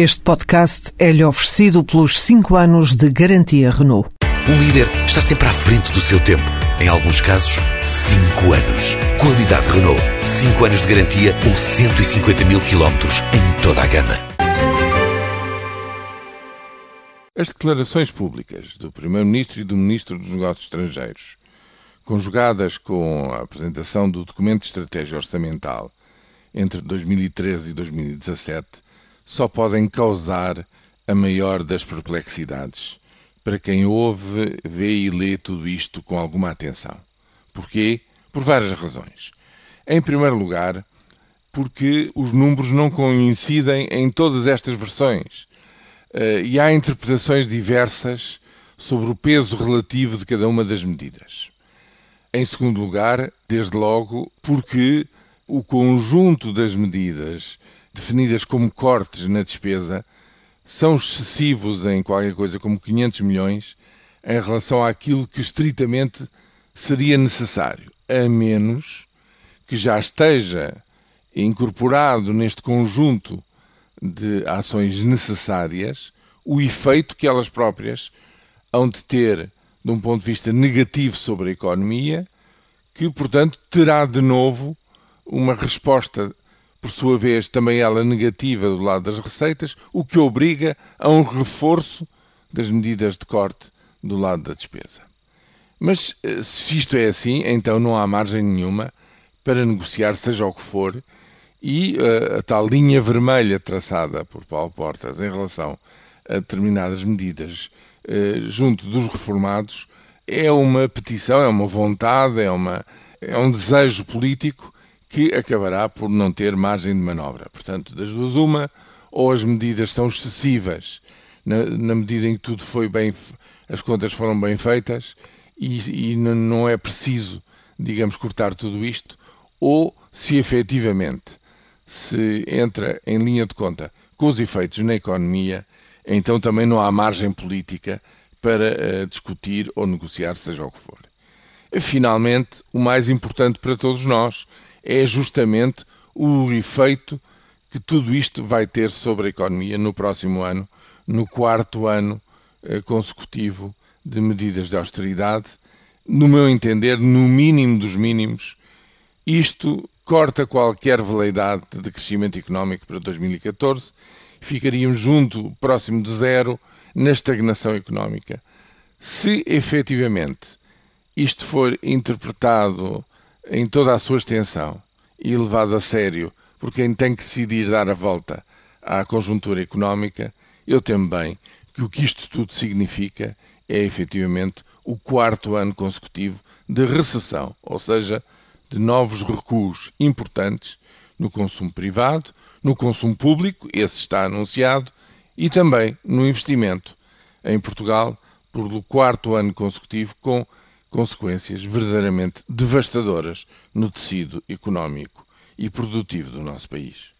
Este podcast é-lhe oferecido pelos 5 anos de garantia Renault. Um líder está sempre à frente do seu tempo. Em alguns casos, 5 anos. Qualidade Renault. 5 anos de garantia ou 150 mil quilómetros em toda a gama. As declarações públicas do Primeiro-Ministro e do Ministro dos Negócios Estrangeiros, conjugadas com a apresentação do documento de estratégia orçamental entre 2013 e 2017, só podem causar a maior das perplexidades para quem ouve, vê e lê tudo isto com alguma atenção. Porquê? Por várias razões. Em primeiro lugar, porque os números não coincidem em todas estas versões uh, e há interpretações diversas sobre o peso relativo de cada uma das medidas. Em segundo lugar, desde logo, porque o conjunto das medidas definidas como cortes na despesa são excessivos em qualquer coisa como 500 milhões em relação àquilo que estritamente seria necessário, a menos que já esteja incorporado neste conjunto de ações necessárias o efeito que elas próprias hão de ter de um ponto de vista negativo sobre a economia, que, portanto, terá de novo uma resposta, por sua vez, também ela negativa do lado das receitas, o que obriga a um reforço das medidas de corte do lado da despesa. Mas eh, se isto é assim, então não há margem nenhuma para negociar, seja o que for, e uh, a tal linha vermelha traçada por Paulo Portas em relação a determinadas medidas uh, junto dos reformados é uma petição, é uma vontade, é, uma, é um desejo político que acabará por não ter margem de manobra. Portanto, das duas, uma, ou as medidas são excessivas na, na medida em que tudo foi bem, as contas foram bem feitas e, e não é preciso, digamos, cortar tudo isto, ou se efetivamente se entra em linha de conta com os efeitos na economia, então também não há margem política para uh, discutir ou negociar, seja o que for. Finalmente, o mais importante para todos nós é justamente o efeito que tudo isto vai ter sobre a economia no próximo ano, no quarto ano eh, consecutivo de medidas de austeridade. No meu entender, no mínimo dos mínimos, isto corta qualquer veleidade de crescimento económico para 2014. Ficaríamos junto, próximo de zero, na estagnação económica. Se efetivamente isto for interpretado em toda a sua extensão e levado a sério por quem tem que decidir dar a volta à conjuntura económica, eu temo bem que o que isto tudo significa é efetivamente o quarto ano consecutivo de recessão, ou seja, de novos recuos importantes no consumo privado, no consumo público, esse está anunciado, e também no investimento em Portugal por quarto ano consecutivo com consequências verdadeiramente devastadoras no tecido económico e produtivo do nosso país.